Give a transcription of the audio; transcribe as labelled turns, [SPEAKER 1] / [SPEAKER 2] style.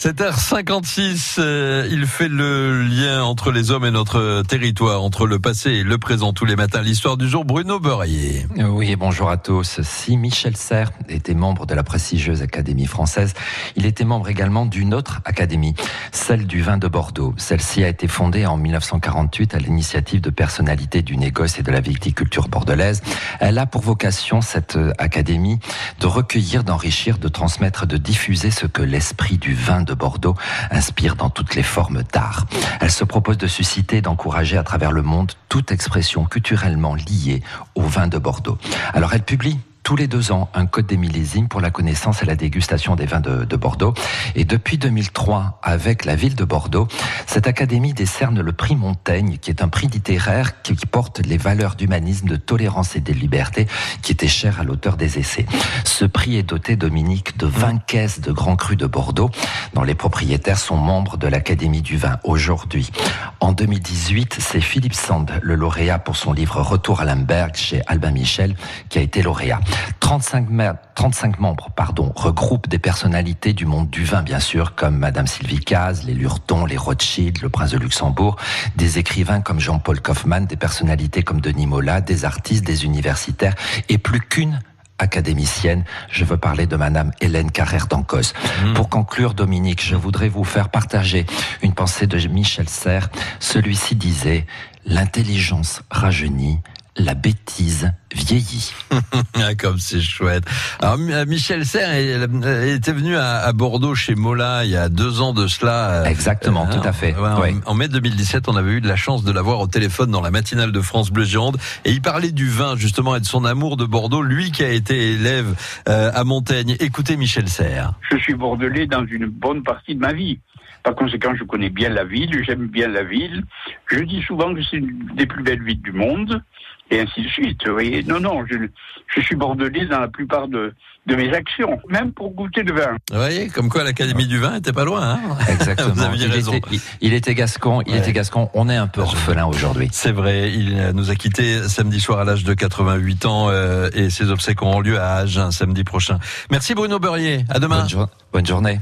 [SPEAKER 1] 7h56, euh, il fait le lien entre les hommes et notre territoire, entre le passé et le présent tous les matins. L'histoire du jour, Bruno Beurrier.
[SPEAKER 2] Oui, bonjour à tous. Si Michel Serres était membre de la prestigieuse Académie française, il était membre également d'une autre académie, celle du vin de Bordeaux. Celle-ci a été fondée en 1948 à l'initiative de personnalités du négoce et de la viticulture bordelaise. Elle a pour vocation, cette académie, de recueillir, d'enrichir, de transmettre, de diffuser ce que l'esprit du vin de Bordeaux inspire dans toutes les formes d'art. Elle se propose de susciter et d'encourager à travers le monde toute expression culturellement liée au vin de Bordeaux. Alors elle publie tous les deux ans un code des millésimes pour la connaissance et la dégustation des vins de, Bordeaux. Et depuis 2003, avec la ville de Bordeaux, cette académie décerne le prix Montaigne, qui est un prix littéraire qui, porte les valeurs d'humanisme, de tolérance et de liberté qui étaient chères à l'auteur des essais. Ce prix est doté, Dominique, de 20 caisses de grands crus de Bordeaux, dont les propriétaires sont membres de l'Académie du vin aujourd'hui. En 2018, c'est Philippe Sand, le lauréat pour son livre Retour à Limberg chez Albin Michel, qui a été lauréat. 35, 35 membres pardon, regroupent des personnalités du monde du vin, bien sûr, comme Madame Sylvie Caz, les Lurton, les Rothschild, le prince de Luxembourg, des écrivains comme Jean-Paul Kaufmann, des personnalités comme Denis Mola, des artistes, des universitaires, et plus qu'une académicienne. Je veux parler de Madame Hélène Carrère d'Ancos. Mmh. Pour conclure, Dominique, je voudrais vous faire partager une pensée de Michel Serres. Celui-ci disait, l'intelligence rajeunit, la bêtise vieillit.
[SPEAKER 1] Ah, comme c'est chouette. Alors euh, Michel Serre était venu à, Bordeaux chez Mola il y a deux ans de cela.
[SPEAKER 2] Euh, Exactement, tout à fait.
[SPEAKER 1] En, mai 2017, on avait eu de la chance de l'avoir au téléphone dans la matinale de France Bleu Gironde et il parlait du vin justement et de son amour de Bordeaux. Lui qui a été élève euh, à Montaigne. Écoutez Michel Serre.
[SPEAKER 3] Je suis bordelais dans une bonne partie de ma vie. Par conséquent, je connais bien la ville, j'aime bien la ville. Je dis souvent que c'est une des plus belles villes du monde et ainsi de suite. Vous voyez non, non, je, je, suis bordelais dans la plupart de, de mes actions, même pour goûter de vin.
[SPEAKER 1] Vous voyez, comme quoi l'Académie du vin était pas loin. Hein
[SPEAKER 2] Exactement. Vous aviez il, raison. Était, il, était gascon, il était gascon. On est un peu orphelin aujourd'hui.
[SPEAKER 1] C'est vrai. Il nous a quitté samedi soir à l'âge de 88 ans euh, et ses obsèques auront lieu à Agen samedi prochain. Merci Bruno Beurrier. À demain.
[SPEAKER 2] Bonne, bonne journée.